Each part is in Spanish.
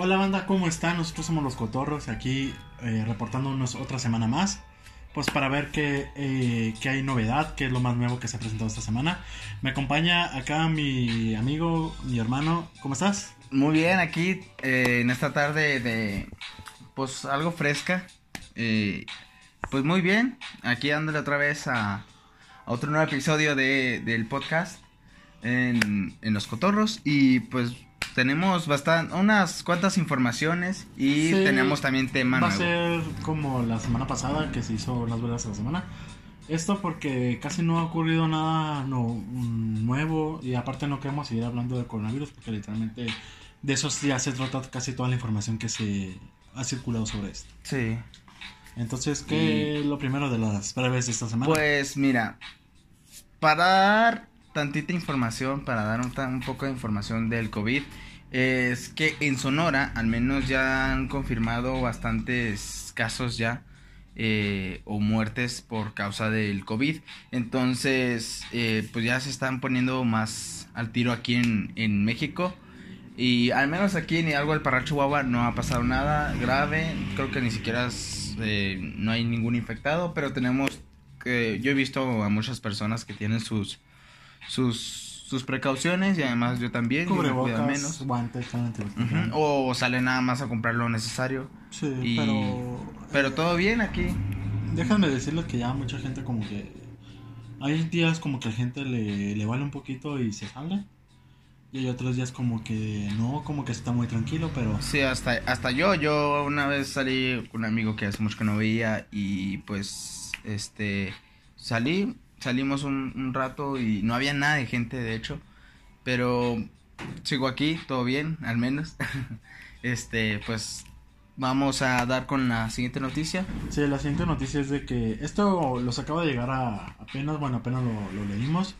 Hola banda, ¿cómo están? Nosotros somos los Cotorros, aquí eh, reportándonos otra semana más. Pues para ver qué, eh, qué hay novedad, qué es lo más nuevo que se ha presentado esta semana. Me acompaña acá mi amigo, mi hermano. ¿Cómo estás? Muy bien, aquí eh, en esta tarde de pues algo fresca. Eh, pues muy bien, aquí dándole otra vez a, a otro nuevo episodio de, del podcast en, en Los Cotorros. Y pues tenemos bastante, unas cuantas informaciones y Sí, tenemos también tema Va a ser como la semana pasada que se hizo las velas de la semana. Esto porque casi no ha ocurrido nada no, mm, nuevo y aparte no queremos seguir hablando del coronavirus porque literalmente de eso ya se trata casi toda la información que se ha circulado sobre esto. Sí. Entonces, ¿qué es lo primero de las breves de esta semana? Pues mira, para dar tantita información, para dar un, un poco de información del COVID, es que en Sonora al menos ya han confirmado bastantes casos ya eh, o muertes por causa del COVID. Entonces, eh, pues ya se están poniendo más al tiro aquí en, en México. Y al menos aquí en Hidalgo del Parral Chihuahua no ha pasado nada grave. Creo que ni siquiera eh, no hay ningún infectado. Pero tenemos que. Yo he visto a muchas personas que tienen sus. sus, sus precauciones. Y además yo también. Cubrebocas, menos. guantes, Ujú, antibacterial. O sale nada más a comprar lo necesario. Sí, y- pero... Pero todo bien aquí. Déjame decirles que ya mucha gente como que... Hay días como que la gente le, le vale un poquito y se sale. Y hay otros días como que no, como que está muy tranquilo, pero... Sí, hasta, hasta yo, yo una vez salí con un amigo que hace mucho que no veía y pues, este, salí, salimos un, un rato y no había nada de gente, de hecho, pero sigo aquí, todo bien, al menos. este, pues, vamos a dar con la siguiente noticia. Sí, la siguiente noticia es de que esto los acaba de llegar a apenas, bueno, apenas lo, lo leímos.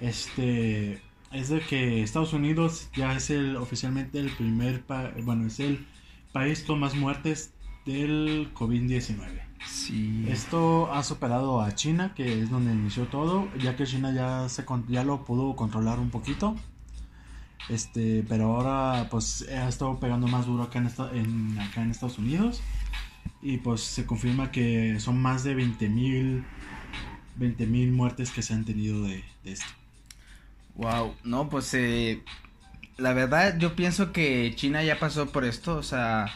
Este es de que Estados Unidos ya es el oficialmente el primer, pa- bueno, es el país con más muertes del COVID-19. Sí. Esto ha superado a China, que es donde inició todo, ya que China ya se ya lo pudo controlar un poquito. Este, pero ahora pues ha estado pegando más duro acá en, esta- en- acá en Estados Unidos. Y pues se confirma que son más de 20.000 mil muertes que se han tenido de, de esto. Wow, no, pues eh, la verdad yo pienso que China ya pasó por esto, o sea,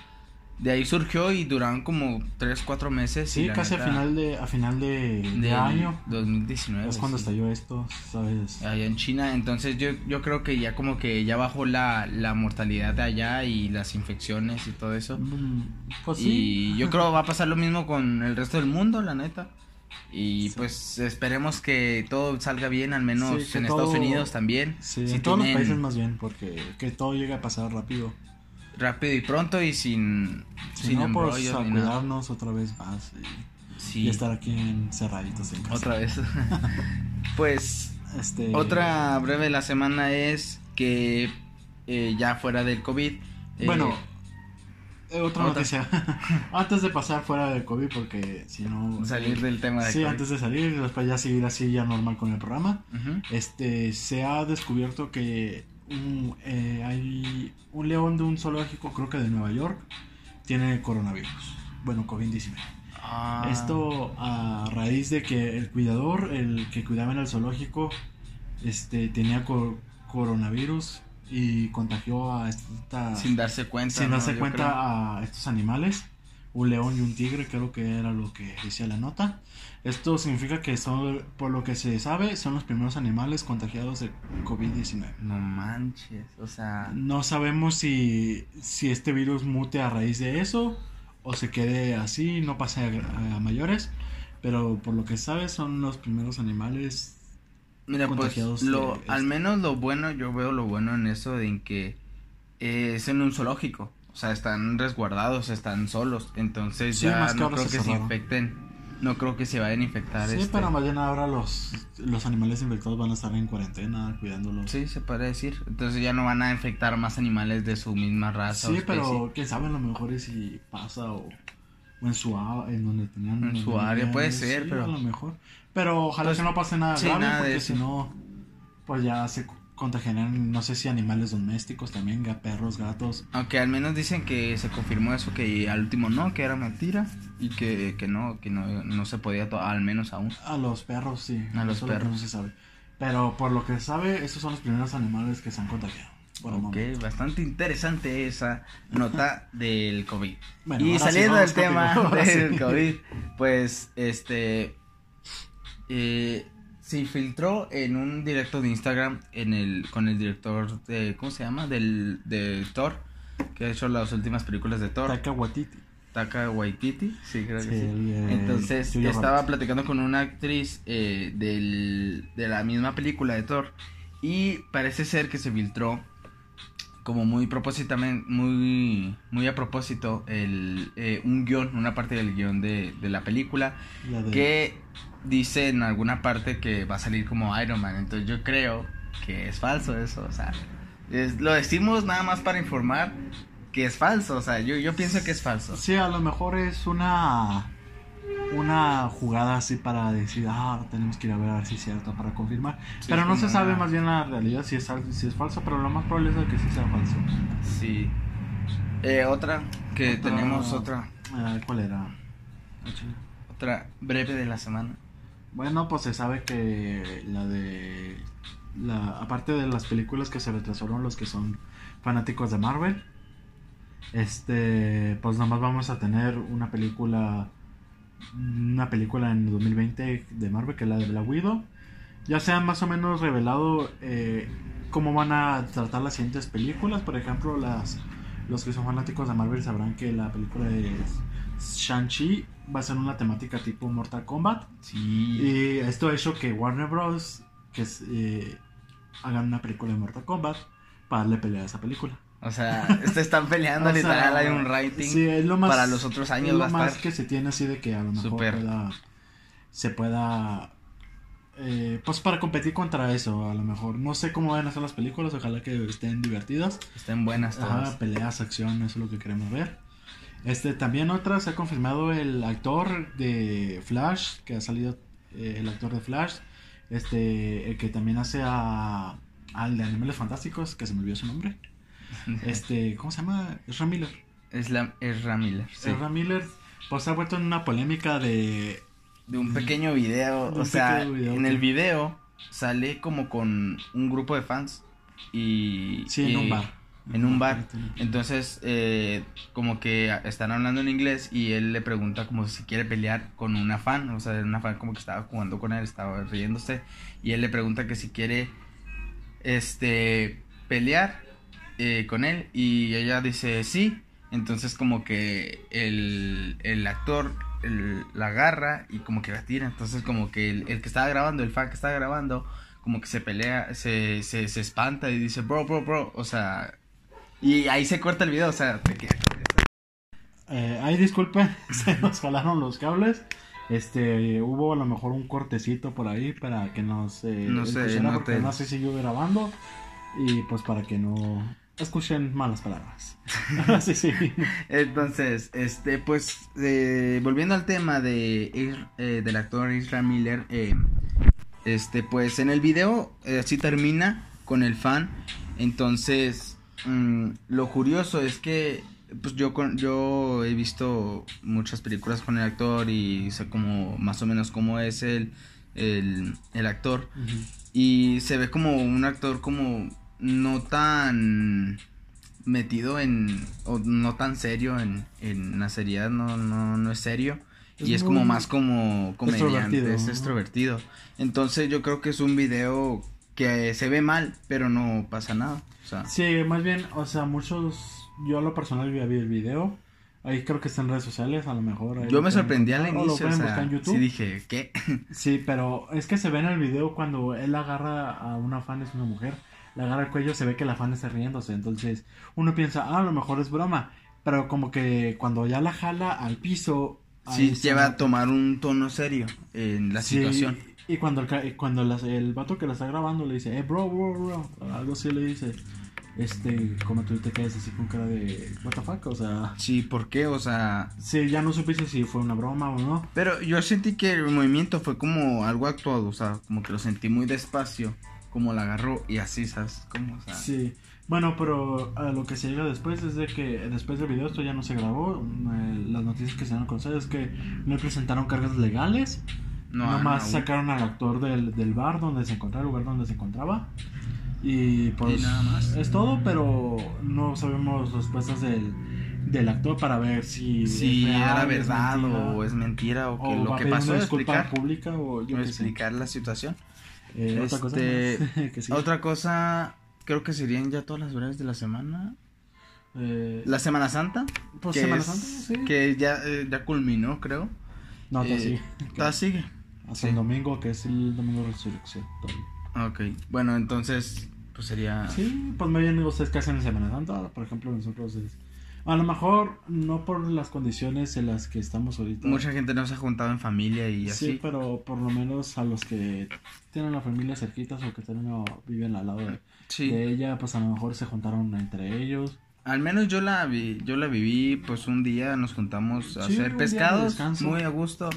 de ahí surgió y duraron como 3, 4 meses. Sí, casi a final de, a final de, de año 2019. es cuando sí. estalló esto, ¿sabes? Allá en China, entonces yo, yo creo que ya como que ya bajó la, la mortalidad de allá y las infecciones y todo eso. Mm, Pues sí. Y yo creo va a pasar lo mismo con el resto del mundo, la neta. Y Sí. pues esperemos que todo salga bien, al menos Sí, en todo- Estados Unidos también. Sí, Si en todos los países más bien, porque que todo llegue a pasar rápido. Rápido y pronto y sin, Si sin no, pues a cuidarnos otra vez más y, Sí, y estar aquí encerraditos en casa. otra vez. pues Este, otra breve de la semana es que eh, ya fuera del COVID. eh, Bueno, eh, otra, otra. noticia. antes de pasar fuera del COVID, porque si no. salir del tema de Sí, COVID. antes de salir después ya seguir así ya normal con el programa. Este, se ha descubierto que un, eh, hay un león de un zoológico, creo que de Nueva York, tiene coronavirus. Bueno, COVID-19. Ah, Esto a raíz de que el cuidador, el que cuidaba en el zoológico, este, tenía cor- coronavirus y contagió a esta, sin darse cuenta. sin darse cuenta a estos animales, un león y un tigre, creo que era lo que decía la nota. Esto significa que son, por lo que se sabe, son los primeros animales contagiados de COVID-19. No manches, o sea, No sabemos si, si este virus mute a raíz de eso o se quede así, no pase a, a mayores. Pero por lo que sabes, son los primeros animales. mira, pues contagiados lo, de al esto. menos lo bueno, yo veo lo bueno en eso de en que eh, es en un zoológico. O sea, están resguardados, están solos. Entonces Sí, ya más que no creo que se infecten. No creo que se vayan a infectar. Sí, este. pero más bien ahora los, los animales infectados van a estar en cuarentena, cuidándolos. Sí, se puede decir. Entonces ya no van a infectar más animales de su misma raza. Sí, o pero quién sabe, a lo mejor es si pasa o, o en su en donde tenían. En su área, puede sí, ser, pero- A lo mejor. Pero ojalá Pues, que no pase nada sí, grave, nada porque si no, pues ya se, contagiarían, no sé si animales domésticos también, perros, gatos. Aunque al menos dicen que se confirmó eso, que al último no, que era mentira. Y que, que no, que no, no se podía, al menos aún. A los perros, sí. A los eso lo perros. no se sabe. Pero por lo que se sabe, estos son los primeros animales que se han contagiado. Ok, bastante interesante esa nota del COVID. Bueno, y sí, saliendo del tema del. COVID, pues este eh, se filtró en un directo de Instagram en el con el director de ¿cómo se llama? del de Thor, que ha hecho las últimas películas de Thor, Taika Waititi. Taka Waititi, sí, creo que Sí, el, eh, Entonces estaba Roberts. platicando con una actriz eh, del, de la misma película de Thor y parece ser que se filtró como muy propósitamente, muy, muy a propósito el, eh, un guion, una parte del guion de, de la película La de- que dice en alguna parte que va a salir como Iron Man. Entonces yo creo que es falso eso, o sea, es- lo decimos nada más para informar que es falso, o sea, yo, yo pienso que es falso. Sí, a lo mejor es una una jugada así para decir, ah, tenemos que ir a ver a ver si es cierto, para confirmar. Sí, pero no se sabe una- más bien la realidad si es, si es falso, pero lo más probable es que sí sea falso. Sí. Eh, otra que Otra- tenemos otra Ah, ¿Cuál era? otra breve de la semana. Bueno, pues se sabe que la de la aparte de las películas que se retrasaron los que son fanáticos de Marvel, este, pues nomás vamos a tener una película una película en 2020 de Marvel que es la de Black Widow. Ya se han más o menos revelado eh, cómo van a tratar las siguientes películas, por ejemplo, las los que son fanáticos de Marvel sabrán que la película de Shang-Chi va a ser una temática tipo Mortal Kombat. Sí. Y esto ha hecho que Warner Bros. Que es, eh, hagan una película de Mortal Kombat para darle pelea a esa película. O sea, se están peleando sea, literal, hay un rating sí, es lo más, para los otros años es va a lo más estar. que se tiene así de que a lo mejor pueda- se pueda eh, pues para competir contra eso a lo mejor no sé cómo van a ser las películas ojalá que estén divertidas Estén buenas todas. Ajá, peleas acción eso es lo que queremos ver este también otra se ha confirmado el actor de Flash que ha salido eh, el actor de Flash este el que también hace a al de Animales Fantásticos que se me olvidó su nombre este cómo se llama Ezra Miller. Es la sí. Ezra Miller. Pues se ha vuelto en una polémica de De un pequeño video, un o sea, video, en el video sale como con un grupo de fans y sí en un bar. en un bar. Entonces, eh, como que están hablando en inglés y él le pregunta como si quiere pelear con una fan, o sea, una fan como que estaba jugando con él, estaba riéndose, y él le pregunta que si quiere, este, pelear eh, con él, y ella dice sí, entonces como que el, el actor el- la agarra y como que la tira, entonces como que el, el que estaba grabando, el fan que estaba grabando, como que se pelea, se, se, se espanta y dice, bro, bro, bro, o sea, y ahí se corta el video, o sea, te eso. Eh, ay, disculpen, se nos jalaron los cables. Este, hubo a lo mejor un cortecito por ahí para que nos eh, No sé, no te- no sé si yo grabando y pues para que no escuchen malas palabras. sí, sí. Entonces, este, pues, eh, volviendo al tema de eh, del actor Israel Miller, eh, este, pues, en el video así termina con el fan. Entonces, mm, lo curioso es que, pues, yo con, yo he visto muchas películas con el actor y sé como más o menos cómo es el, el, el actor. Y se ve como un actor como no tan metido en o no tan serio en, en la seriedad no, no, no es serio. Es y es como más como comediante extrovertido, es extrovertido. Entonces yo creo que es un video que se ve mal pero no pasa nada o sea. Sí, más bien, o sea, muchos, yo a lo personal ya vi el video. Ahí creo que está en redes sociales, a lo mejor. ahí yo lo me sorprendí al o inicio o sea sí dije qué Sí, pero es que se ve en el video cuando él agarra a una fan, es una mujer, le agarra el cuello, se ve que la fan está riéndose. Entonces uno piensa, ah, a lo mejor es broma. Pero como que cuando ya la jala al piso. sí se lleva a tomar un tono serio en la Sí, situación Y cuando, el, cuando las- el vato que la está grabando le dice, eh, bro, bro, bro, algo así le dice. Este, como tú te quedas así con cara de, what the fuck, o sea. sí por qué o sea Sí, ya no supiste si fue una broma o no. Pero yo sentí que el movimiento fue como algo actuado, o sea, como que lo sentí muy despacio, cómo la agarró y así, ¿sabes? ¿Cómo? O sea, Sí. Bueno, pero a lo que se llega después es de que después del video esto ya no se grabó. eh, las noticias que se dieron a conocer es que no presentaron cargas legales. no, Nomás no, sacaron al actor del, del bar donde se encontraba, el lugar donde se encontraba. Y pues Y nada más. es todo, pero no sabemos respuestas del, del actor para ver si, si es real, era es verdad mentira, o es mentira o que o lo va que pasó explicar, pública o yo o qué sé. explicar la situación. Eh, otra cosa Este, más que sí. Otra cosa, creo que serían ya todas las verdades de la semana. Eh, La Semana Santa. pues que Semana es- Santa, sí. Que ya, eh, ya culminó, creo. No, todavía sigue. Hasta sí. el domingo, que es el domingo de resurrección. todavía. Ok, bueno, entonces, pues sería... Sí, pues me bien ustedes que hacen en Semana Santa, por ejemplo, nosotros es... A lo mejor no por las condiciones en las que estamos ahorita. Mucha gente no se ha juntado en familia y así. Sí, pero por lo menos a los que tienen la familia cerquitas o que tienen, o viven al lado de, Sí. de ella, pues a lo mejor se juntaron entre ellos. Al menos yo la vi, yo la viví, pues un día nos juntamos a Sí, hacer pescados, muy a gusto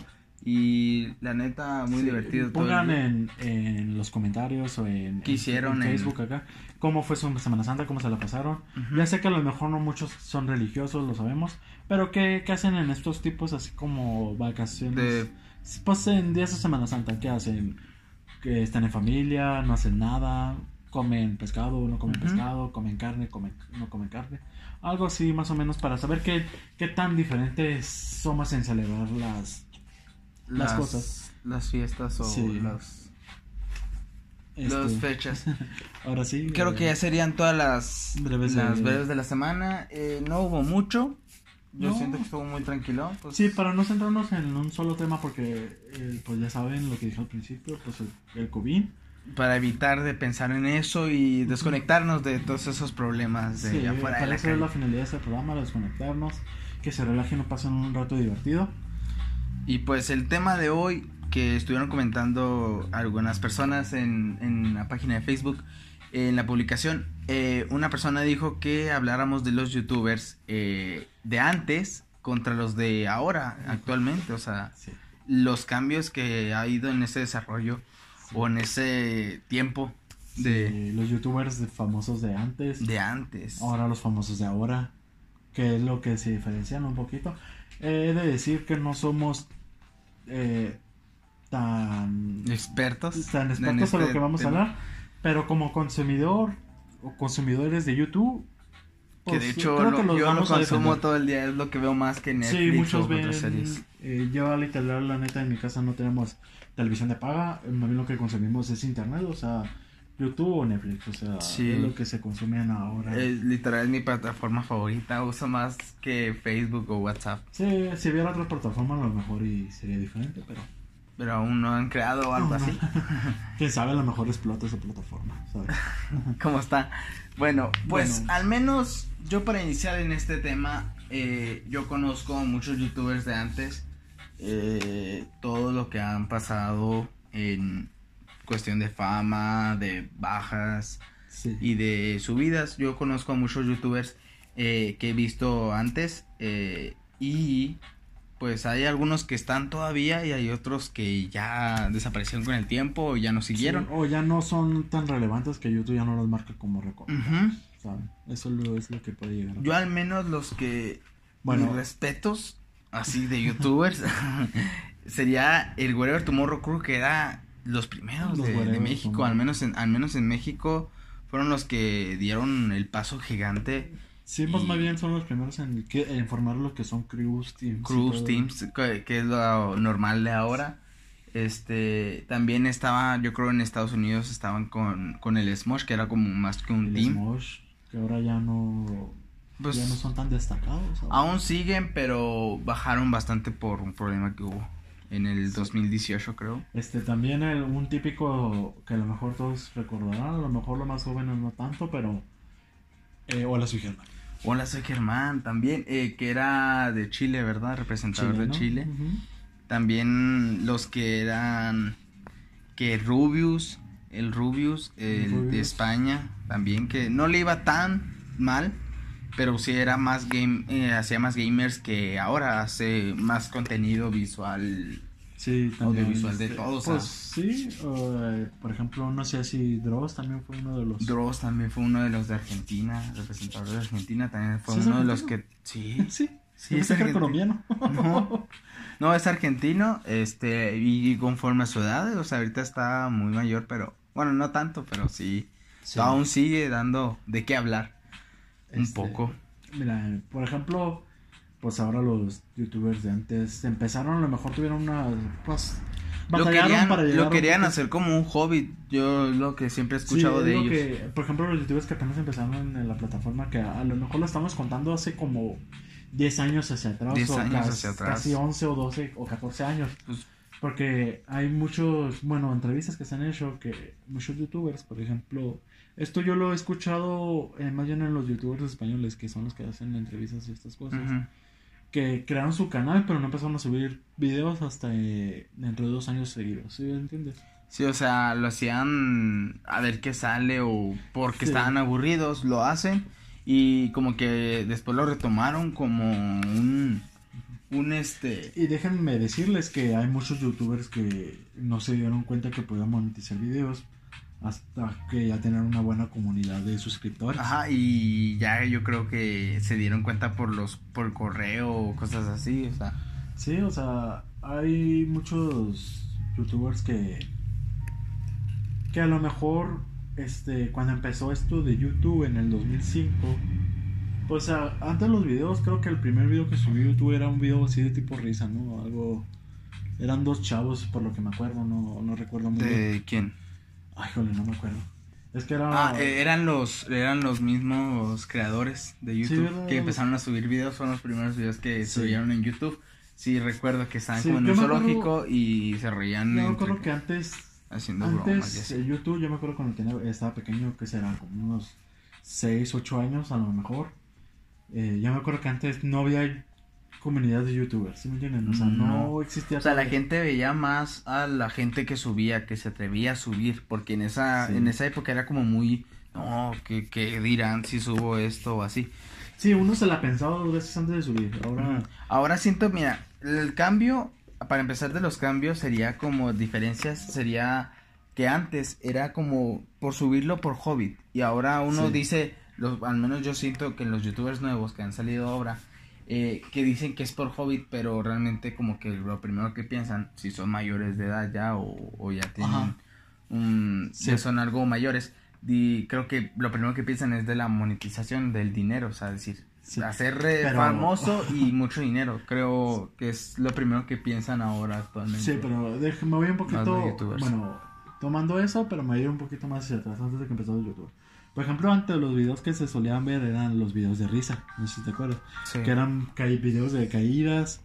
y la neta muy Sí, divertido. Pongan en, en los comentarios o en, ¿Qué hicieron en en- Facebook acá cómo fue su Semana Santa, cómo se la pasaron. Ya sé que a lo mejor no muchos son religiosos, lo sabemos, pero ¿qué, qué hacen en estos tipos así como vacaciones? De- Pues en días de Semana Santa, ¿qué hacen? Que están en familia, no hacen nada, comen pescado, no comen pescado, comen carne, comen, no comen carne. Algo así más o menos para saber qué, qué tan diferentes somos en celebrar las, las cosas. Las fiestas o Sí. las, este, las fechas. ahora sí. Creo eh, que ya serían todas las Breves las de- breves de la semana. Eh, no hubo mucho. Yo No. siento que estuvo muy tranquilo. pues, Sí, para no centrarnos en un solo tema porque eh, pues ya saben lo que dije al principio, pues el, el COVID. para evitar de pensar en eso y desconectarnos de todos esos problemas de Sí, afuera de para la eso es la finalidad de este programa, desconectarnos, que se relajen y pasen un rato divertido. Y pues el tema de hoy que estuvieron comentando algunas personas en, en la página de Facebook, en la publicación, eh, una persona dijo que habláramos de los youtubers eh, de antes contra los de ahora, actualmente, o sea, Sí. los cambios que ha ido en ese desarrollo o en ese tiempo de, Sí, los youtubers de- famosos de antes, de antes. ahora los famosos de ahora, que es lo que se diferencian un poquito. He de decir que no somos eh, tan, Expertos. tan en expertos en lo este que vamos a hablar, pero como consumidor o consumidores de YouTube, Que pues, de hecho creo lo- que los yo lo vamos consumo todo el día, es lo que veo más que Netflix Sí, muchos o ven. otras series. eh, yo, literal, la neta, en mi casa no tenemos televisión de paga. Más bien lo que consumimos es internet, o sea, YouTube o Netflix. O sea, Sí. es lo que se consumen ahora. Es literal es mi plataforma favorita, uso más que Facebook o WhatsApp, Sí, si hubiera otra plataforma, a lo mejor y sería diferente, pero pero aún no han creado algo Aún no. así. quién sabe, a lo mejor explota esa plataforma. ¿sabes? ¿Cómo está? Bueno, pues Bueno. al menos yo para iniciar en este tema, eh, yo conozco a muchos youtubers de antes, eh, todo lo que han pasado en cuestión de fama, de bajas, Sí. y de subidas. Yo conozco a muchos youtubers eh, que he visto antes eh, y pues hay algunos que están todavía y hay otros que ya desaparecieron con el tiempo o ya no siguieron. Sí, o ya no son tan relevantes que YouTube ya no los marca como. ¿saben? Eso lo- es lo que puede llegar. a- Yo al menos los que Bueno. mis respetos así de youtubers sería el Wherever Tomorrow Crew que era los primeros Los de, de México, al menos en al menos en México fueron los que dieron el paso gigante Sí, pues Y- más bien son los primeros en, que, en informar lo que son crews, teams. Cruise. Teams, que, que es lo normal de ahora. Este, también estaba, yo creo en Estados Unidos estaban con, con el Smosh, que era como más que un El team. Smosh, que ahora ya no, Pues ya no son tan destacados. ahora. aún siguen, pero bajaron bastante por un problema que hubo en el 2018, creo. Este, también el- un típico que a lo mejor todos recordarán, a lo mejor los más jóvenes no tanto, pero... Eh, hola, soy Germán. Hola, soy Germán, también, eh, que era de Chile, ¿verdad? Representador de Chile. También los que eran que Rubius, el Rubius, el de Rubius. España, también que no le iba tan mal, pero sí era más game, eh, hacía más gamers que ahora hace más contenido visual Sí, también. audiovisual de este, todos. o Pues sea, sí, eh, por ejemplo, no sé si Dross también fue uno de los. Dross también fue uno de los de Argentina, representador de Argentina, también fue ¿Sí es uno de los que... Sí, Sí, Sí, yo es argentino. colombiano. No, no, es argentino, este, y conforme a su edad, o sea, ahorita está muy mayor, pero, bueno, no tanto, pero sí, Sí. aún sigue dando de qué hablar, un Este, poco. Mira, por ejemplo, pues ahora los youtubers de antes empezaron, a lo mejor tuvieron una. Pues. Lo querían, para lo querían hacer como un hobby, yo lo que siempre he escuchado es de lo ellos. que, por ejemplo, los youtubers que apenas empezaron en la plataforma, que a, lo mejor lo estamos contando hace como 10 años hacia atrás. 10 o años cas- hacia atrás. Casi 11 o 12 o 14 años. Pues- Porque hay muchos, bueno, entrevistas que se han hecho que muchos youtubers, por ejemplo, esto yo lo he escuchado eh, más bien en los youtubers españoles, que son los que hacen entrevistas y estas cosas, que crearon su canal, pero no empezaron a subir videos hasta eh, dentro de dos años seguidos, ¿sí me entiendes? Sí, o sea, lo hacían a ver qué sale o porque Sí. estaban aburridos, lo hacen y como que después lo retomaron como un, un este... Y déjenme decirles que hay muchos youtubers que no se dieron cuenta que podían monetizar videos hasta que ya tener una buena comunidad de suscriptores. Ajá, y ya yo creo que se dieron cuenta por los por correo o cosas así, o sea, Sí, o sea, hay muchos youtubers que que a lo mejor este cuando empezó esto de YouTube en el 2005 pues o sea, antes los videos creo que el primer video que subió YouTube era un video así de tipo risa, ¿no? Algo eran dos chavos por lo que me acuerdo, no no recuerdo muy bien. ¿de quién? Ay, jole, no me acuerdo. Es que era Ah, eh, eran los eran los mismos creadores de Sí, YouTube ¿verdad? que empezaron a subir videos, fueron los primeros videos que Sí. subieron en YouTube. Sí, recuerdo que estaban Sí, como en un me acuerdo- zoológico y se reían Yo me acuerdo que antes haciendo bromas Antes, así. eh, YouTube, yo me acuerdo cuando tenía, estaba pequeño, que será como unos 6, 8 años a lo mejor. Eh, yo me acuerdo que antes no había comunidad de youtubers, ¿sí me entienden? O sea, no, No. existía. O sea, la gente veía más a la gente que subía, que se atrevía a subir, porque en esa, Sí. en esa época era como muy, no, que, que dirán si subo esto o así. Sí, uno se la pensaba dos veces antes de subir. Ahora, Ahora siento, mira, el cambio, para empezar de los cambios, sería como diferencias, sería que antes era como por subirlo por hobby, y ahora uno Sí. dice, los, al menos yo siento que los youtubers nuevos que han salido ahora, eh, que dicen que es por hobby, pero realmente como que lo primero que piensan, si son mayores de edad ya o, o ya tienen Ajá. un, Sí. ya son algo mayores, y creo que lo primero que piensan es de la monetización del dinero, o sea, decir, Sí. hacer Pero- famoso y mucho dinero, creo que es lo primero que piensan ahora actualmente. sí, pero déjame, me voy un poquito. Bueno, tomando eso, pero me voy un poquito más hacia atrás antes de que empezara YouTube. Por ejemplo, antes los videos que se solían ver eran los videos de risa, no sé si te acuerdas. Sí. Que eran videos de caídas,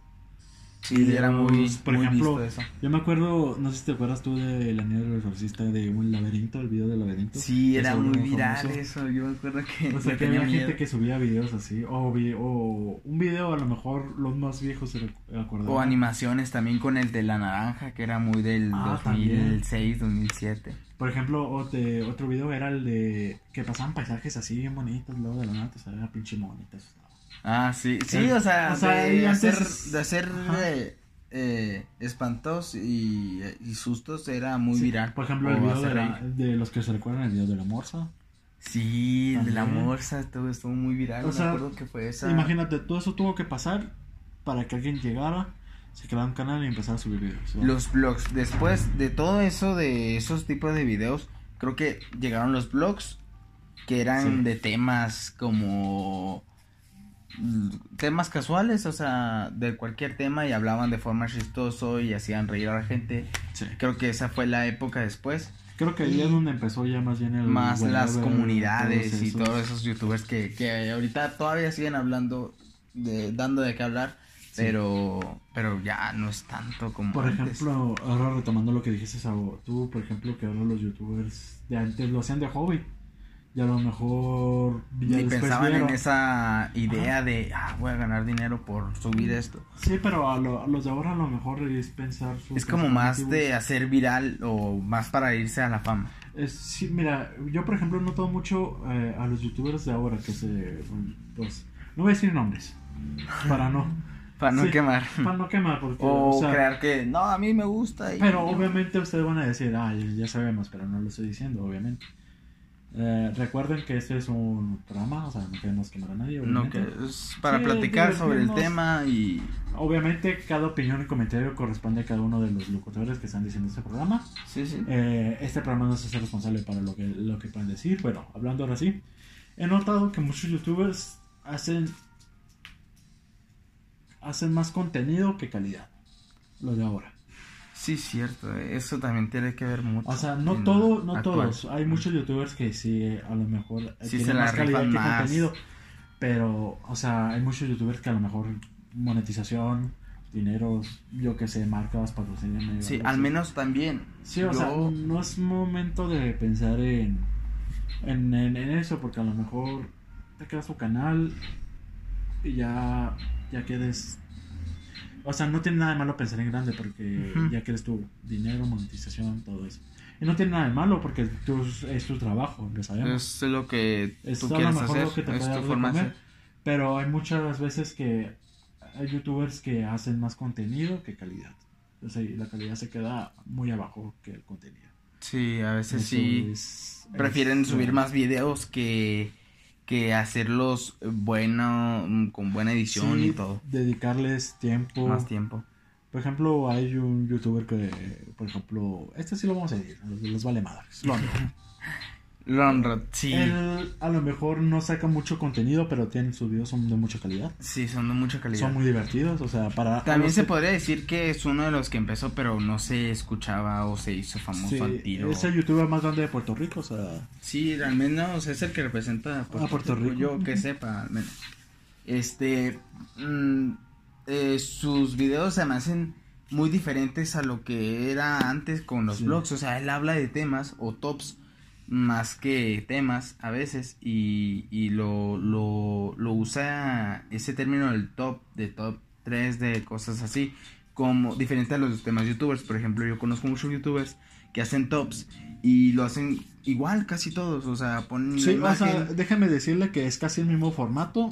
Sí, era muy, por muy ejemplo, visto eso. Yo me acuerdo, no sé si te acuerdas tú de la niña del exorcista de un laberinto, el video del laberinto. Sí, era muy viral famoso. eso, yo me acuerdo que O sea, que tenía había miedo. gente que subía videos así, o, vi- o un video a lo mejor los más viejos se acordaban. O animaciones también con el de la naranja, que era muy del Ah, 2006, 2007. Por ejemplo, o de- otro video era el de que pasaban paisajes así bien bonitos, luego de la nada te salía pinche monita. Ah, sí, sí, El- o sea, o sea, de, hacer, de hacer Ajá. eh, eh, espantos y, y sustos era muy Sí, viral. Por ejemplo, el video hacer de, la- reír. de los que se recuerdan, el video de la morsa. Sí, el de la También. morsa, estuvo, estuvo muy viral, O me sea, acuerdo que fue esa. Imagínate, todo eso tuvo que pasar para que alguien llegara, se creara un canal y empezara a subir videos. Los blogs, después de todo eso, de esos tipos de videos, creo que llegaron los blogs que eran Sí. de temas como temas casuales, o sea, de cualquier tema y hablaban de forma chistoso y hacían reír a la gente. Sí. Creo que esa fue la época después. Creo que ahí es donde empezó ya más bien el Más las whatever, comunidades todos y todos esos youtubers que, que ahorita todavía siguen hablando, de, dando de qué hablar, Sí. pero, pero ya no es tanto como Por antes. ejemplo, ahora retomando lo que dijiste, Sabo, tú, por ejemplo, que ahora los youtubers de antes lo hacían de hobby. Y a lo mejor ya Ni pensaban en esa idea de, ah, voy a ganar dinero por subir esto. Sí, pero a, lo- a los de ahora a lo mejor es pensar... sus Es como más de hacer viral o más para irse a la fama. Es- sí, mira, yo por ejemplo he notado mucho eh, a los youtubers de ahora que se... Pues, no voy a decir nombres, para no. Para no Sí, quemar. Para no quemar, porque. O, o sea, crear que, no, a mí me gusta. y- Pero obviamente ustedes van a decir, ah, ya sabemos, pero no lo estoy diciendo, obviamente. Eh, recuerden que este es un programa, o sea, no queremos quemar a nadie. No, Obviamente. que es para Sí, platicar sobre el tema y... Obviamente, cada opinión y comentario corresponde a cada uno de los locutores que están diciendo este programa. Sí, sí. Eh, este programa no se hace responsable para lo que, lo que pueden decir, pero hablando ahora sí, he notado que muchos youtubers hacen hacen más contenido que calidad. Lo de ahora. Sí, cierto. Eso también tiene que ver mucho. O sea, no todo, no actual. todos. Hay muchos youtubers que sí, a lo mejor eh, Sí tienen se la más calidad que más. contenido. Pero, o sea, hay muchos youtubers que a lo mejor monetización, dineros, yo que sé, marcas, patrocinio. Sí, al menos también. Sí, o sea, no es momento de pensar en, en, en, en eso, porque a lo mejor te creas tu canal y ya, ya quedes... O sea, no tiene nada de malo pensar en grande, porque Ujú. ya quieres tu dinero, monetización, todo eso. Y no tiene nada de malo, porque tu- es tu trabajo, lo sabemos. Es lo que Es tú quieres mejor hacer. lo que te es tu forma de comer. Pero hay muchas veces que hay youtubers que hacen más contenido que calidad. O sea, la calidad se queda muy abajo que el contenido. Sí, a veces Eso sí. es- Prefieren es, subir más videos que, que hacerlos bueno, mm, con buena edición sí, y todo. Dedicarles tiempo. Más tiempo. Por ejemplo, hay un youtuber que, por ejemplo, este sí lo vamos a decir, los, los vale madres. Lonrod, sí. Él a lo mejor no saca mucho contenido, pero tiene sus videos son de mucha calidad. Sí, son de mucha calidad. Son muy divertidos, o sea, para... También se que- podría decir que es uno de los que empezó, pero no se escuchaba o se hizo famoso Sí, al tiro. es el youtuber más grande de Puerto Rico, o sea... Sí, al menos es el que representa a Puerto, A Puerto Rico. Yo que sepa, al menos. Este. mm, eh, sus videos se me hacen muy diferentes a lo que era antes con los Sí. blogs. O sea, él habla de temas o tops más que temas a veces y, y lo, lo, lo usa ese término del top, de top 3, de cosas así, como diferente a los demás youtubers. Por ejemplo, yo conozco muchos youtubers que hacen tops y lo hacen igual casi todos. O sea, ponen Sí, o sea, déjame decirle que es casi el mismo formato.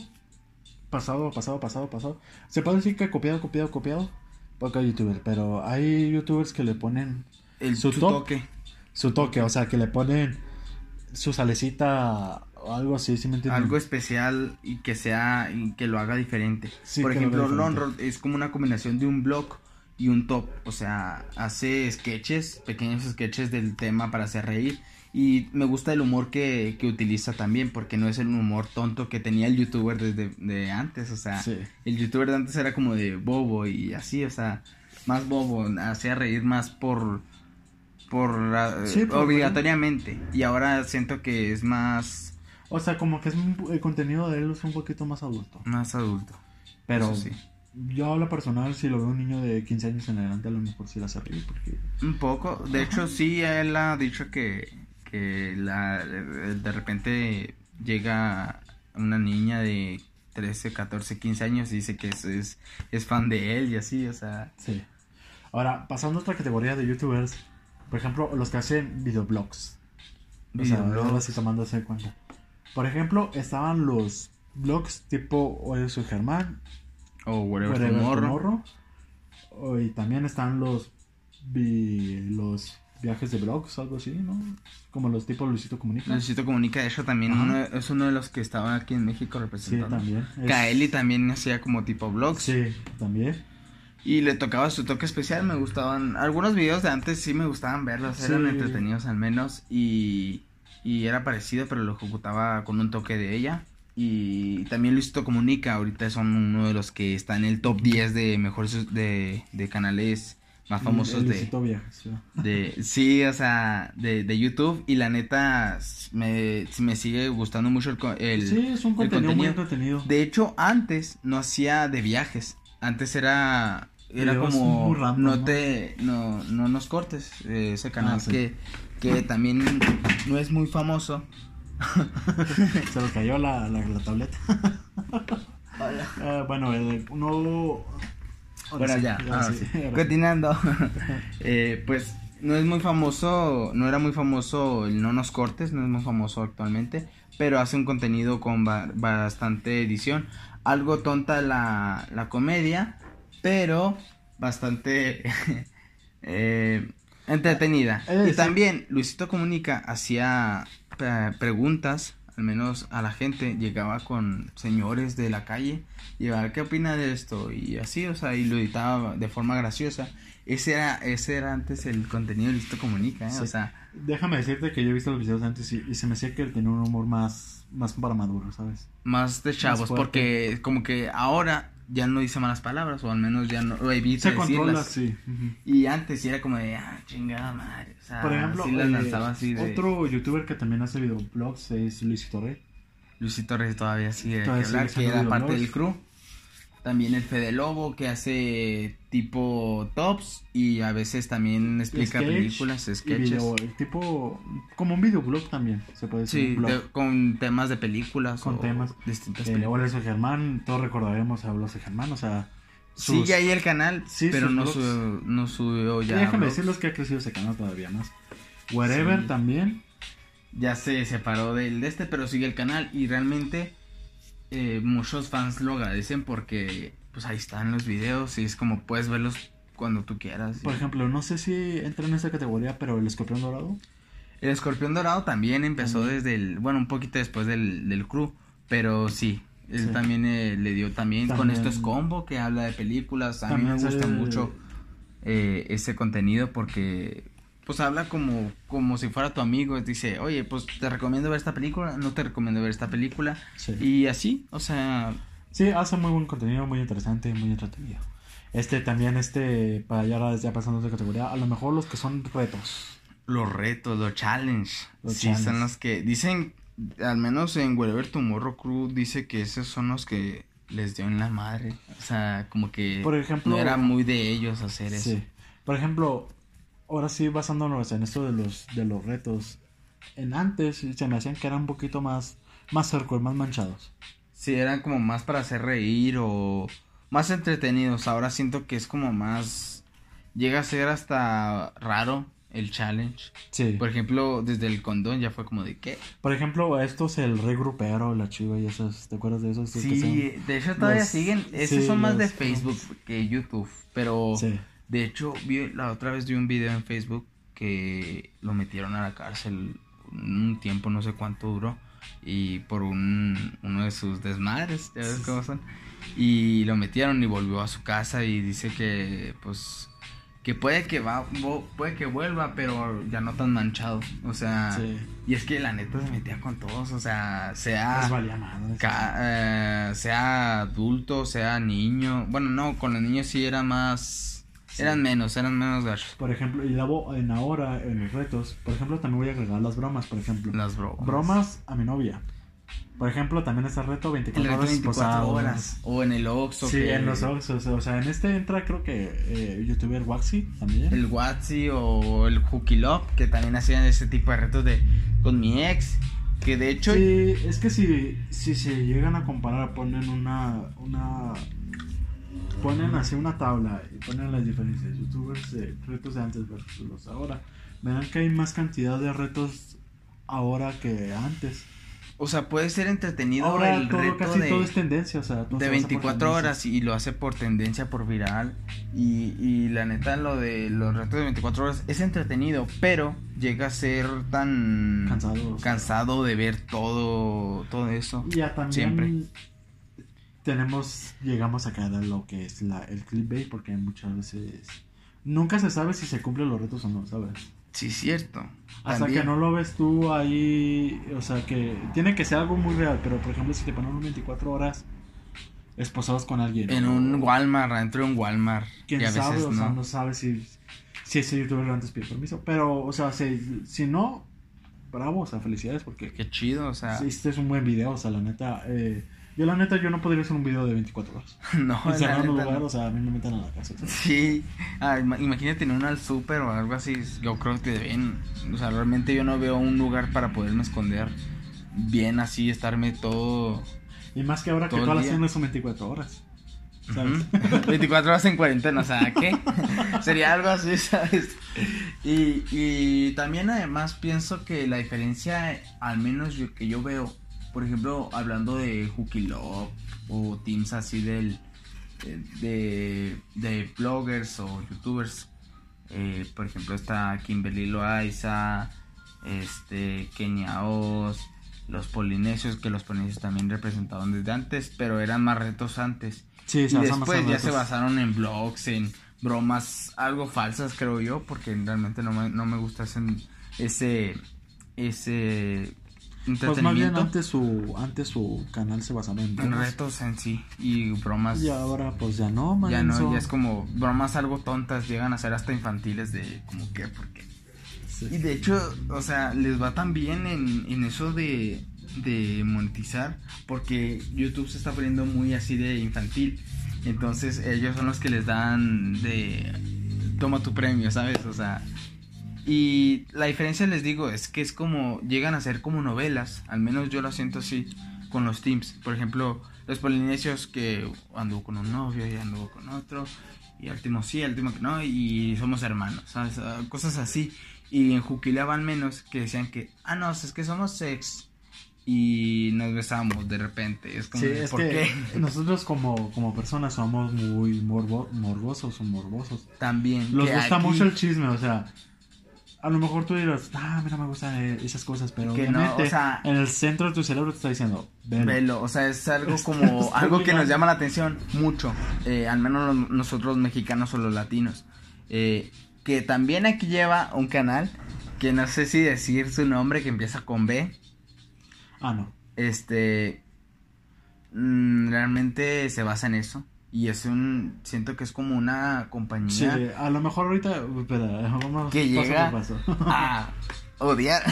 Pasado, pasado, pasado, pasado. Se puede decir que copiado, copiado, copiado. Porque hay youtubers, pero hay youtubers que le ponen el su su toque. su toque, o sea, que le ponen su salecita o algo así, ¿sí me entienden? Algo especial y que sea y que lo haga diferente. Sí, Por ejemplo. Lonrod es como una combinación de un blog y un top. O sea, hace sketches, pequeños sketches del tema para hacer reír. Y me gusta el humor que, que utiliza también, porque no es el humor tonto que tenía el youtuber desde de antes. O sea, Sí. el youtuber de antes era como de bobo y así, o sea, más bobo, hacía reír más por por la- Sí, por- obligatoriamente y ahora siento que es más O sea, como que es un- el contenido de él es un poquito más adulto. más adulto. Pero sí. yo a lo personal, si lo veo un niño de 15 años en adelante, a lo mejor sí la hace reír. Porque... Un poco, de hecho sí él ha dicho que que la de repente llega una niña de 13, 14, 15 años y dice que es, es, es fan de él y así, o sea, Sí. Ahora, pasando a otra categoría de youtubers, por ejemplo, los que hacen videoblogs. O sea, Videoblogs. ahora sí tomándose en cuenta. Por ejemplo, estaban los blogs tipo Oye soy Germán, o whatever, Wherever tomorrow. Tomorrow, o- y también están los vi- los viajes de blogs, algo así, ¿no? Como los tipos Luisito Comunica. Luisito Comunica, de hecho también uno- es uno de los que estaban aquí en México Sí, representando. también. Es- Kaeli también hacía como tipo vlogs. Sí, también. Y le tocaba su toque especial, me gustaban. Algunos videos de antes sí me gustaban verlos, eran entretenidos al menos. Y, y era parecido, pero lo ejecutaba con un toque de ella. Y también Luisito Comunica, ahorita son uno de los que está en el top 10 de mejores de, de canales más famosos El de, de. Sí, o sea, de, de YouTube. Y la neta, me, me sigue gustando mucho el, el, sí, es un el contenido, muy contenido. entretenido. de hecho, antes no hacía de viajes. Antes era era como no ¿no? te no no nos cortes eh, ese canal Ah, sí. que que también no es muy famoso. Se le cayó la, la, la tableta. Ah, bueno, ahora Bueno, sí, ya, ahora sí, ahora. Continuando. Eh, pues no es muy famoso, no era muy famoso el No Nos Cortes, no es muy famoso actualmente, pero hace un contenido con ba- bastante edición. Algo tonta la, la comedia, pero bastante eh, entretenida. Y también Luisito Comunica hacía eh, preguntas, al menos a la gente, llegaba con señores de la calle, y iba, ¿qué opina de esto? Y así, o sea, y lo editaba de forma graciosa. Ese era, ese era antes el contenido de Luisito Comunica, ¿eh? Sí. o sea, Déjame decirte que yo he visto los videos antes y, y se me hacía que él tenía un humor más, más para maduro, ¿sabes? más de chavos, porque como que ahora ya no dice malas palabras, o al menos ya no o evita Se controla, sí. Y antes sí era como de, ah, chingada madre. O sea, Por ejemplo, sí las eh, lanzaba así de. otro youtuber que también hace videoblogs es Luisito Rey. Luisito Reyes todavía sigue Todavía que hablar, que era parte del crew. También el Fede Lobo, que hace tipo tops y a veces también explica Sketch películas, sketches. video, tipo, como un videoblog también, se puede decir. Sí, un blog. de- con temas de películas. Con o temas. Distintas Eh, películas. Hola, Germán, todos recordaremos a Hola, Germán, o sea... sus- Sigue ahí el canal, Sí, pero no, subió, no subió ya. Déjame blogs. decirles que ha crecido ese canal todavía más. Wherever Sí. también. ya se separó del de este, pero sigue el canal y realmente eh, muchos fans lo agradecen porque pues ahí están los videos y es como puedes verlos cuando tú quieras. Por ejemplo, no sé si entra en esa categoría, pero el escorpión dorado. El escorpión dorado también empezó También. desde el, bueno, un poquito después del, del crew, pero sí. Él Sí. también eh, le dio también, con esto es combo que habla de películas. A mí También me gusta mucho eh, ese contenido porque pues habla como, como si fuera tu amigo. Dice, oye, pues te recomiendo ver esta película, no te recomiendo ver esta película. Sí. Y así, o sea, Sí, hace muy buen contenido, muy interesante, muy entretenido. Este también, este, para ya, ya pasando de categoría, a lo mejor los que son retos. los retos, los challenge. Los sí, challenge. son los que dicen, al menos en Wherever Tomorrow Crew dice que esos son los que les dio en la madre. O sea, como que Por ejemplo- no era muy de ellos hacer eso. Sí. Por ejemplo, ahora sí basándonos en esto de los, de los retos, en antes se me hacían que eran un poquito más, más más manchados. Sí, eran como más para hacer reír o más entretenidos. Ahora siento que es como más... Llega a ser hasta raro el challenge. Sí. Por ejemplo, desde el condón ya fue como de qué. Por ejemplo, estos, el rey grupero, la chiva y esos, ¿te acuerdas de esos? Estos que Sí, de hecho todavía los- siguen. Esos sí, son más de Facebook que YouTube. Pero son- Sí. De hecho, vi, la otra vez vi un video en Facebook que lo metieron a la cárcel un tiempo, no sé cuánto duró. Y por un, uno de sus desmadres, ya ves cómo son. Y lo metieron y volvió a su casa y dice que, pues, que puede que va, puede que vuelva, pero ya no tan manchado. O sea, Sí. y es que la neta se metía con todos, o sea, sea madre. ca- eh, sea adulto, sea niño. Bueno, no, con los niños sí era más. Sí. Eran menos, eran menos gachos. Por ejemplo, y luego en ahora, en los retos, por ejemplo, también voy a agregar las bromas, por ejemplo. Las bromas. Bromas a mi novia. Por ejemplo, también está el reto El 24 reto horas 24 esposados. horas. O en el Oxxo. Sí, que- en los Oxxos. O sea, en este entra creo que eh, youtuber Waxi también. El Watsi o el Hooky Love, que también hacían ese tipo de retos de con mi ex. Que de hecho. Sí, es que si, si se llegan a comparar, ponen una, una ponen así una tabla y ponen las diferencias. Youtubers de retos de antes versus los de ahora. Verán que hay más cantidad de retos ahora que antes. O sea, puede ser entretenido Ahora el todo, reto casi de. todo es tendencia, o sea, de se basa por 24 tendencia. horas y lo hace por tendencia, por viral. Y, y la neta, lo de los retos de 24 horas es entretenido, pero llega a ser tan Cansado, o sea. cansado de ver todo, todo eso. Ya también Siempre. Tenemos, llegamos a caer a lo que es la, el clickbait, porque muchas veces nunca se sabe si se cumplen los retos o no, ¿sabes? Sí, cierto. Hasta También. que no lo ves tú ahí, o sea que tiene que ser algo muy real, pero por ejemplo si te ponen un 24 horas esposados con alguien. En un Walmart, adentro de un Walmart. quién a sabe, veces o sea, no. no sabe si, si ese youtuber antes pide permiso, pero o sea, si, si no, bravo, o sea, felicidades porque Qué chido, o sea. este es un buen video, o sea, la neta, eh, yo la neta yo no podría hacer un video de 24 horas. no, Encerrado en un lugar, no. o sea, a mí me meten a la casa. ¿sabes? Sí, ah, ima- imagínate en un al super o algo así. Yo creo que deben. O sea, realmente yo no veo un lugar para poderme esconder bien así, estarme todo. Y más que ahora que todas las tiendas son 24 horas. ¿sabes? Ujú. 24 horas en cuarentena, o sea, ¿qué? Sería algo así, ¿sabes? Y, y también además pienso que la diferencia, al menos yo, que yo veo por ejemplo, hablando de Hooky Love o teams así del de, de bloggers o youtubers, eh, por ejemplo está Kimberly Loaiza, este Kenia Oz, los polinesios que los polinesios también representaban desde antes, pero eran más retos antes. Sí, y después ya se basaron en blogs, en bromas algo falsas creo yo, porque realmente no me, no me gusta ese ese ese pues más bien antes su, antes su canal se basaba en, en retos en sí y bromas. Y ahora pues ya no, man, Ya no, ya es como bromas algo tontas, llegan a ser hasta infantiles de como que, porque. Y de hecho, o sea, les va tan bien en, en eso de, de monetizar porque YouTube se está poniendo muy así de infantil. Entonces ellos son los que les dan de toma tu premio, ¿sabes? O sea, y la diferencia les digo es que es como llegan a ser como novelas, al menos yo lo siento así con los teams. Por ejemplo, los polinesios que anduvo con un novio y anduvo con otro y al último sí, al último que no y somos hermanos, ¿sabes? Ah, cosas así. Y en Juquila van menos que decían que, ah, no, es que somos sex y nos besamos de repente. Es como, ¿por qué? Nosotros como, como personas somos muy morbosos o morbosos. También. Nos gusta mucho el chisme, o sea, a lo mejor tú dirás, ah, a mí no me gustan esas cosas, pero que obviamente en el centro de tu cerebro te está diciendo, velo. O sea, es algo como, algo que nos llama la atención mucho, eh, al menos nosotros mexicanos o los latinos. Eh, que también aquí lleva un canal, que no sé si decir su nombre, que empieza con B. Ah, no. Este, mm, realmente se basa en eso. Y es un, siento que es como una compañía. Sí, a lo mejor ahorita, espera, vamos que llega a odiar.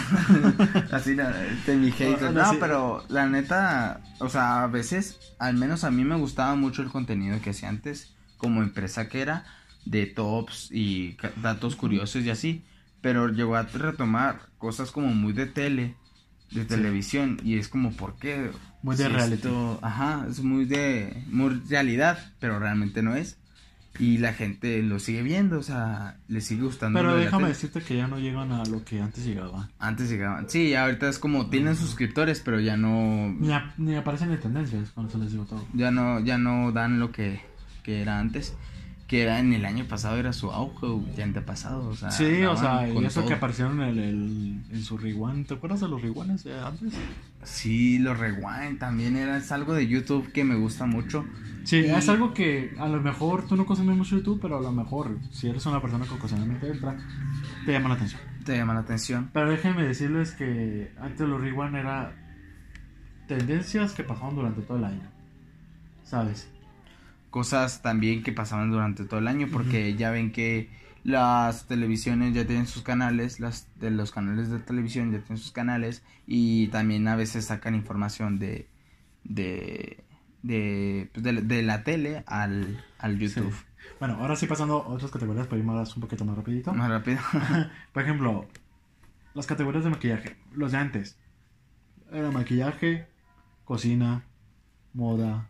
Así, este mi hate. No, pero la neta, o sea, a veces, al menos a mí me gustaba mucho el contenido que hacía antes, como empresa que era, de tops y datos curiosos y así. Pero llegó a retomar cosas como muy de tele, de televisión, y es como, ¿por qué? Muy de realidad. Ajá, es muy de muy realidad, pero realmente no es. Y la gente lo sigue viendo, o sea, le sigue gustando. Pero déjame decirte que ya no llegan a lo que antes llegaban. Antes llegaban. Sí, ahorita es como tienen suscriptores, pero ya no ni, ni aparecen en tendencias cuando se les digo todo. Ya no ya no dan lo que, que era antes que era en el año pasado era su auge, ya pasado o sea. Sí, o sea, y eso que aparecieron en, el, en su rewind, ¿te acuerdas de los rewinds de antes? Sí, los rewind también era, es algo de YouTube que me gusta mucho. Sí, es algo que a lo mejor tú no consumes mucho YouTube, pero a lo mejor si eres una persona que ocasionalmente entra, te llama la atención. Te llama la atención. Pero déjenme decirles que antes los rewind era tendencias que pasaban durante todo el año. ¿Sabes? Cosas también que pasaban durante todo el año porque ya ven que las televisiones ya tienen sus canales, las de los canales de televisión ya tienen sus canales y también a veces sacan información de de de, pues de, la tele al, al YouTube. Bueno, ahora sí pasando a otras categorías para ir más un poquito más rapidito. Más rápido. Por ejemplo, las categorías de maquillaje, los de antes. Era maquillaje, cocina, moda,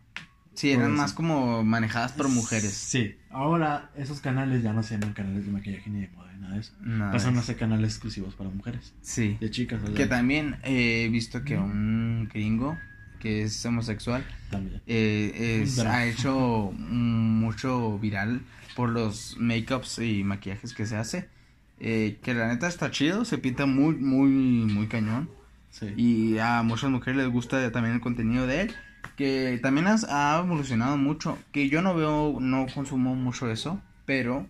Sí, eran más como manejadas por mujeres. Sí, ahora esos canales ya no se llaman canales de maquillaje ni de moda ni nada de eso. Pasan a ser canales exclusivos para mujeres. Sí. De chicas. Que también he visto que un gringo que es homosexual también. Eh, ha hecho mucho viral por los makeups y maquillajes que se hace. Eh, que la neta está chido, se pinta muy, muy, muy cañón. Sí. Y a muchas mujeres les gusta también el contenido de él que también ha evolucionado mucho, que yo no veo, no consumo mucho eso, pero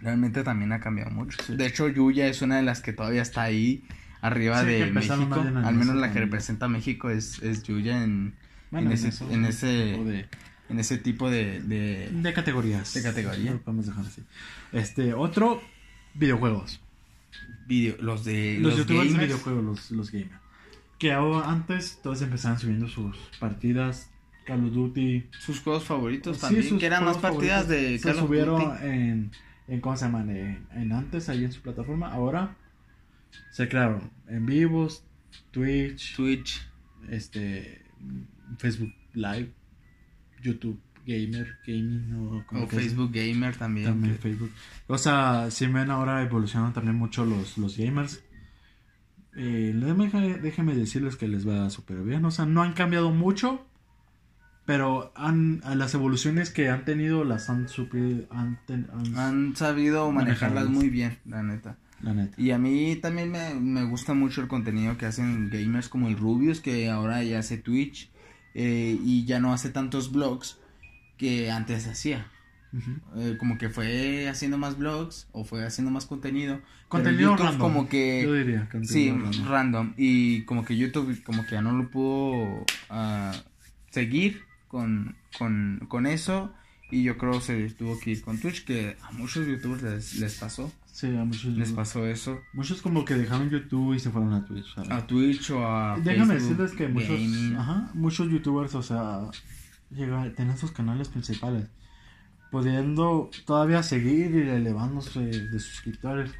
realmente también ha cambiado mucho. De hecho, Yuya es una de las que todavía está ahí arriba de México, al menos la que representa a México es, es Yuya en, en, ese, en, ese, en ese tipo de, de, categorías. De categoría. Podemos dejar así. Este, otro, videojuegos. Video, los de los, youtubers de videojuegos, los, los gamers. Que ahora, antes todos empezaban subiendo sus partidas Call of Duty. Sus juegos favoritos también, que eran más partidas de Call of subieron en, en, ¿cómo se llaman? En, antes, ahí en su plataforma. Ahora se crearon en vivos, Twitch. Twitch. Este, Facebook Live, YouTube Gamer, Gaming o, Facebook Gamer también. También Facebook. O sea, si ven ahora evolucionan también mucho los, los gamers eh, decirles que les va súper bien. O sea, no han cambiado mucho, pero han, a las evoluciones que han tenido las han suplido. Han, ten- han- Han sabido manejarlas Manejarlas. muy bien, la neta. la neta. Y a mí también me, me gusta mucho el contenido que hacen gamers como el Rubius, que ahora ya hace Twitch eh, y ya no hace tantos vlogs que antes hacía. Eh, como que fue haciendo más vlogs o fue haciendo más contenido. Contenido random. como que... Yo diría. contenido Sí, random. random. Y como que YouTube como que ya no lo pudo ah, seguir con, con, con eso. Y yo creo se tuvo que ir con Twitch, que a muchos youtubers les, les pasó. Sí, a muchos. Les pasó eso. Muchos como que dejaron YouTube y se fueron a Twitch. ¿sabes? A Twitch o a Déjame Facebook decirles que muchos, ajá, muchos youtubers, o sea, llega, tienen sus canales principales, pudiendo todavía seguir y elevándose de suscriptores.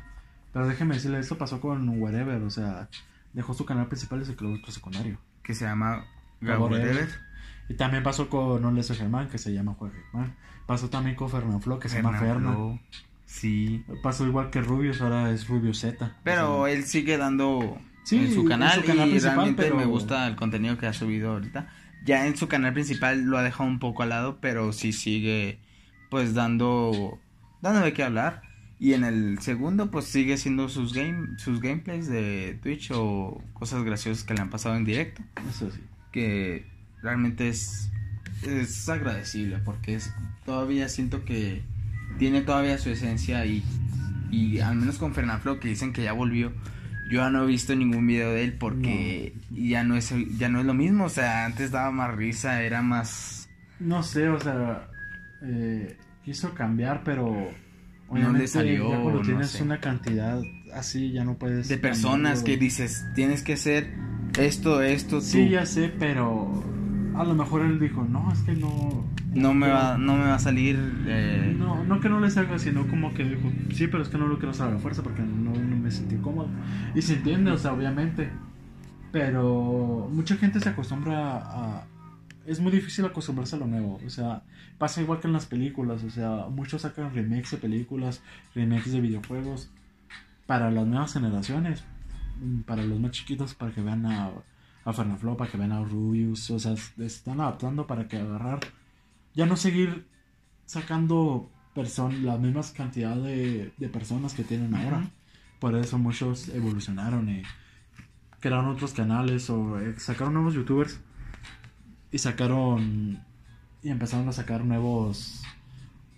Pero déjeme decirles, esto pasó con Wherever, o sea, dejó su canal principal y se creó otro secundario. Que se llama. Rever. Y también pasó con Un Germán, que se llama Juan Germán. Pasó también con Fernán Flo, que se llama Fernando. Fernan. Sí. Pasó igual que Rubius, ahora es Rubio Z. Pero O sea, él sigue dando Sí, en su en canal, su canal y realmente pero- me gusta el contenido que ha subido ahorita. Ya en su canal principal lo ha dejado un poco al lado, pero sí sigue pues dando dando de qué hablar. Y en el segundo pues sigue haciendo sus game sus gameplays de Twitch o cosas graciosas que le han pasado en directo, eso sí. que realmente es es agradecible porque es todavía siento que tiene todavía su esencia y y al menos con Fernanfloo que dicen que ya volvió yo ya no he visto ningún video de él porque ya no es ya no es lo mismo o sea antes daba más risa era más No sé, o sea, eh, quiso cambiar, pero le obviamente salió, ya cuando no tienes sé. una cantidad así ya no puedes de personas cambiarlo. que dices tienes que hacer esto esto tú Sí, ya sé, pero a lo mejor él dijo, no, es que no... no me va no me va a salir eh, No, no que no le salga, sino como que dijo, sí, pero es que no lo quiero hacer a fuerza porque no, no me sentí cómodo. Y se entiende, o sea, obviamente. Pero mucha gente se acostumbra a... Es muy difícil acostumbrarse a lo nuevo. O sea, pasa igual que en las películas. O sea, muchos sacan remakes de películas, remakes de videojuegos para las nuevas generaciones. Para los más chiquitos, para que vean a, a Fernaflo, para que vean a Rubius. O sea, se están adaptando para que agarrar... Ya no seguir sacando person la misma cantidad de, de personas que tienen ahora. Por eso muchos evolucionaron y crearon otros canales o eh, sacaron nuevos youtubers y sacaron y empezaron a sacar nuevos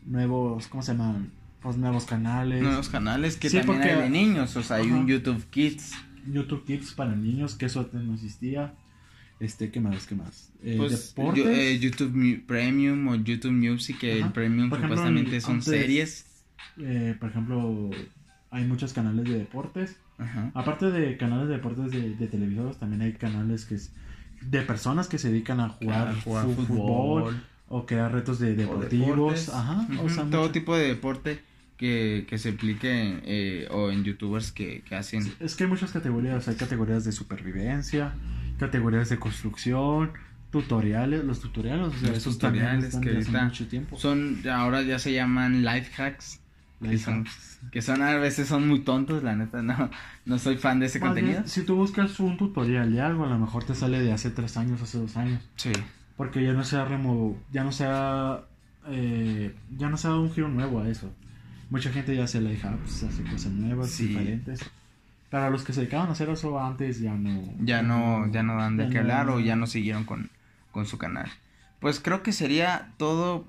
nuevos ¿cómo se llaman? Pues nuevos canales. nuevos canales que Sí, también porque- hay de niños o sea hay un. YouTube Kids YouTube Kids para niños, que eso antes no existía. Este, ¿qué más? ¿Qué más? Eh, pues deportes. yo- eh, YouTube Premium o YouTube Music Ajá. el Premium Por ejemplo, supuestamente son antes- series Eh, por ejemplo, hay muchos canales de deportes. Ajá. Aparte de canales de deportes de, de televisores, también hay canales que es de personas que se dedican a jugar, fu- fútbol, o crear retos de deportivos. o sea, todo mucho- tipo de deporte que, que se aplique eh, o en youtubers que, que hacen Es que hay muchas categorías. Hay categorías de supervivencia, categorías de construcción, tutoriales. Los tutoriales, o sea, Los esos también tutoriales están que de hace ahorita mucho tiempo. son ahora ya se llaman life hacks que son, que son a veces son muy tontos la neta no no soy fan de ese Más bien, contenido si tú buscas un tutorial de algo, a lo mejor te sale de hace tres años, hace dos años. sí Porque ya no se ha remo ya no se ha, eh, ya no se ha dado un giro nuevo a eso. Mucha gente ya hace life hacks, hace cosas nuevas, Sí. diferentes. Para los que se dedicaban a hacer eso antes ya no. ya no ya no dan de qué no- hablar o ya no siguieron con, con su canal pues creo que sería todo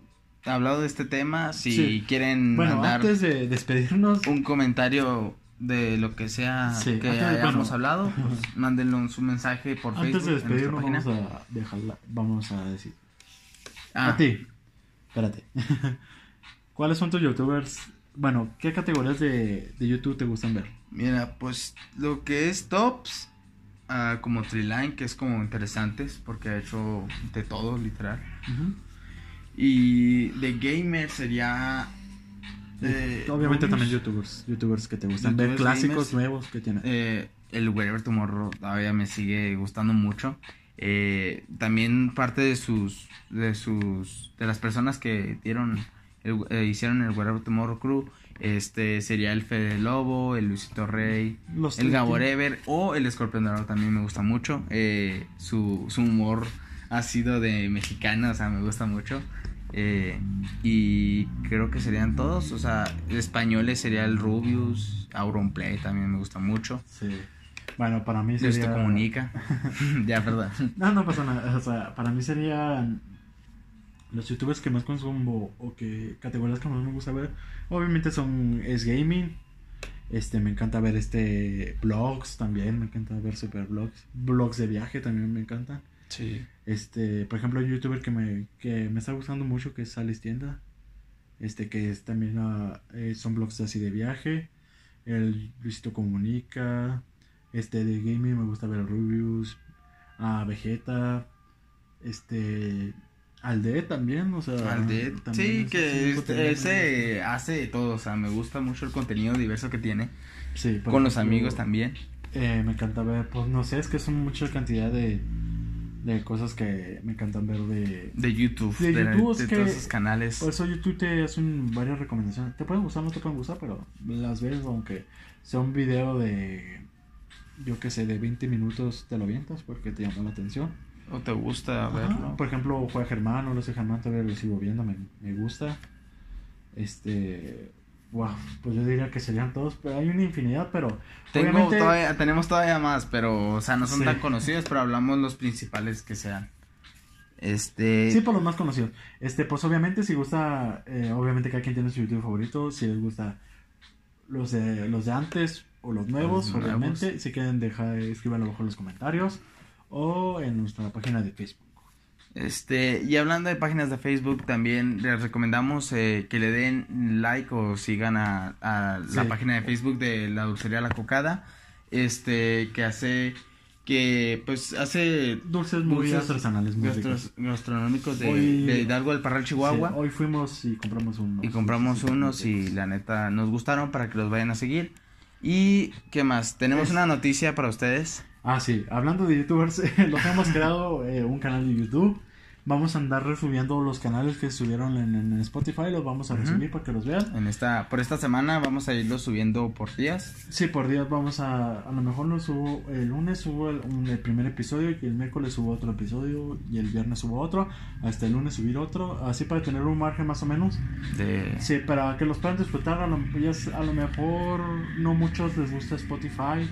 hablado de este tema si Sí. quieren Bueno, mandar antes de despedirnos, un comentario de lo que sea Sí, que antes- hayamos bueno. hablado pues mándenlo su mensaje por antes de Facebook en nuestra despedirnos vamos a dejarla, vamos a decir. Ah, A ti, espérate. ¿Cuáles son tus youtubers? Bueno, ¿qué categorías de, de YouTube te gustan ver? Mira, pues lo que es tops, ah, como Triline, que es como interesantes, porque ha hecho de todo, literal. Y de gamer sería... eh, Obviamente Rubius, también youtubers, youtubers que te gustan ver clásicos gamers. nuevos que tienen. eh, el Wherever Tomorrow todavía me sigue gustando mucho. Eh, también parte de sus, de sus, de las personas que dieron, el- eh, hicieron el Wherever Tomorrow Crew Este sería el Fede Lobo, el Luisito Rey, Los el. Gaborever o el Escorpión Dorado también me gusta mucho. Eh, su, su humor ha sido de mexicano, o sea, me gusta mucho. Eh, y creo que serían todos, o sea, españoles sería el Rubius, Auronplay también me gusta mucho. Sí. Bueno, para mí sería... Luisito Comunica. ya, perdón. No, no pasa nada. O sea, para mí serían los youtubers que más consumo o que categorías que más me gusta ver. Obviamente son es gaming. Este, me encanta ver este blogs también, me encanta ver super blogs. Blogs de viaje también me encantan. Sí. Este, por ejemplo, un youtuber que me, que me está gustando mucho que es Alice Tienda. Este, que es también ah, eh, son blogs así de viaje. El Luisito Comunica. Este, de gaming me gusta ver a Rubius. A Vegeta. Este. Alde también, o sea. Alde, también sí, que es este- contenido él se hace de todo, o sea, me gusta mucho el contenido diverso que tiene, Sí, con los amigos también. eh, me encanta ver, pues no sé, es que son mucha cantidad de, de cosas que me encantan ver de, De YouTube, De de, YouTube de que- todos esos canales. Por eso YouTube te hace un- varias recomendaciones. Te pueden gustar, no te pueden gustar, pero las ves, aunque sea un video de, yo qué sé, de 20 minutos, te lo avientas porque te llamó la atención. ¿O te gusta Ajá. verlo? Por ejemplo, juega Germán, o lo sé Germán, todavía lo sigo viendo, me, me gusta. Este, wow, pues yo diría que serían todos, pero hay una infinidad, pero Tengo obviamente- todavía, tenemos todavía más, pero, o sea, no son Sí. tan conocidos, pero hablamos los principales que sean. Este... Sí, por los más conocidos. Este, pues obviamente si gusta, eh, obviamente cada quien tiene su YouTube favorito, si les gusta los de los de antes o los nuevos, Los obviamente, nuevos. si quieren dejar, escríbanlo abajo en los comentarios o en nuestra página de Facebook. Este, y hablando de páginas de Facebook, también les recomendamos eh, que le den like o sigan a, a la página de Facebook de la Dulcería La Cocada. Este, que hace, que pues hace Dulces muy Dulces artesanales, muy gastronómicos de, Hoy- de Hidalgo del Parral, Chihuahua. Sí, hoy fuimos y compramos unos. y compramos Sí, unos y la neta nos gustaron para que los vayan a seguir. Y, ¿qué más? Tenemos Es- una noticia para ustedes. Ah, sí, hablando de youtubers, los hemos creado eh, un canal de YouTube. Vamos a andar resubiendo los canales que subieron en, en Spotify, los vamos a Ujú. resubir para que los vean. En esta, por esta semana vamos a irlo subiendo por días. Sí, por días vamos a. A lo mejor lo subo. El lunes subo el, un- el primer episodio y el miércoles subo otro episodio y el viernes subo otro. Hasta el lunes subir otro. Así para tener un margen más o menos. De... Sí, para que los puedan disfrutar. A lo, ya s- a lo mejor no muchos les gusta Spotify.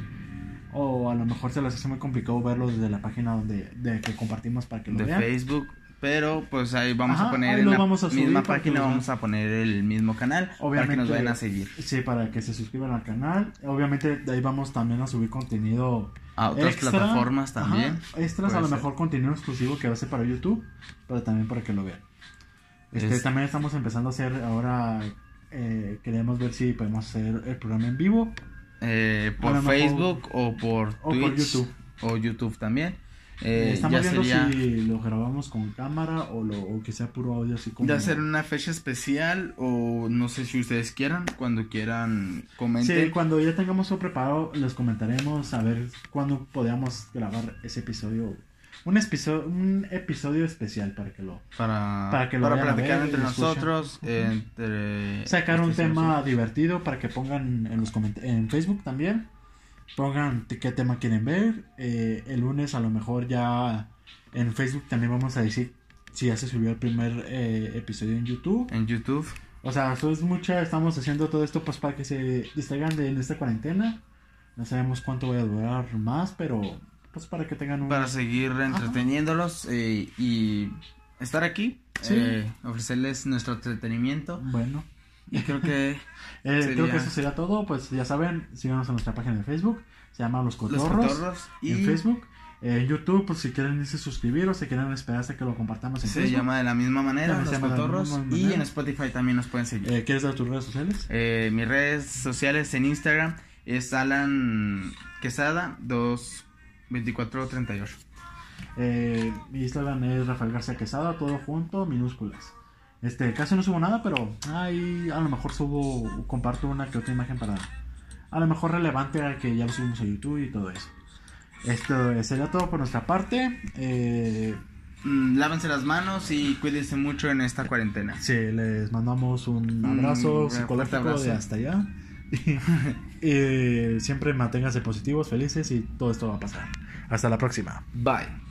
O a lo mejor se les hace muy complicado verlo desde la página donde de que compartimos para que lo de vean. Facebook. Pero pues ahí vamos Ajá, a poner ahí en lo la vamos a subir misma página, vamos a poner el mismo canal para que Obviamente- nos vayan a seguir. Sí, para que se suscriban al canal. Obviamente de ahí vamos también a subir contenido A otras extra, plataformas también. ajá, extras, a lo ser. mejor contenido exclusivo que va a ser para YouTube, pero también para que lo vean. Este, Es- También estamos empezando a hacer ahora, eh, queremos ver si podemos hacer el programa en vivo. Eh, por Facebook o por o por Twitch YouTube. o YouTube también. Eh, estamos ya viendo sería si lo grabamos con cámara o, lo, o que sea puro audio así como... de hacer una fecha especial o no sé si ustedes quieran, cuando quieran Sí, comenten. cuando ya tengamos todo preparado, les comentaremos a ver cuándo podamos grabar ese episodio. Un episodio, un episodio especial para que lo para, para que lo para platicar entre nosotros, entre sacar un tema divertido para que pongan en los en Facebook también. Pongan qué tema quieren ver. Eh, el lunes a lo mejor ya en Facebook también vamos a decir si ya se subió el primer eh, episodio en YouTube. en YouTube. O sea, eso es mucha, estamos haciendo todo esto pues para que se distraigan de esta cuarentena. No sabemos cuánto va a durar más, pero pues para que tengan un... para seguir entreteniéndolos eh, y estar aquí, Sí. eh, ofrecerles nuestro entretenimiento. Bueno, Y creo que eh, Sería- creo que eso sería todo. Pues ya saben, síganos en nuestra página de Facebook. Se llama Los los Cotorros. y en Facebook. En YouTube, pues si quieren irse suscribir o si quieren esperar hasta que lo compartamos en se Facebook. llama de la misma manera, los cotorros. misma Y manera. en Spotify también nos pueden seguir. Eh, ¿Quieres dar tus redes sociales? Eh, mis redes sociales en Instagram es Alan Quesada 22438. Eh, mi Instagram es Rafael García Quesada, todo junto, minúsculas. Este, casi no subo nada, pero ahí a lo mejor subo, comparto una que otra imagen para, a lo mejor relevante a que ya lo subimos a YouTube y todo eso. Esto eh, sería todo por nuestra parte. Eh, mm, lávense las manos y cuídense mucho en esta cuarentena. Sí, les mandamos un abrazo Un psicológico abrazo. de hasta allá. y siempre manténganse positivos, felices y todo esto va a pasar. Hasta la próxima. Bye.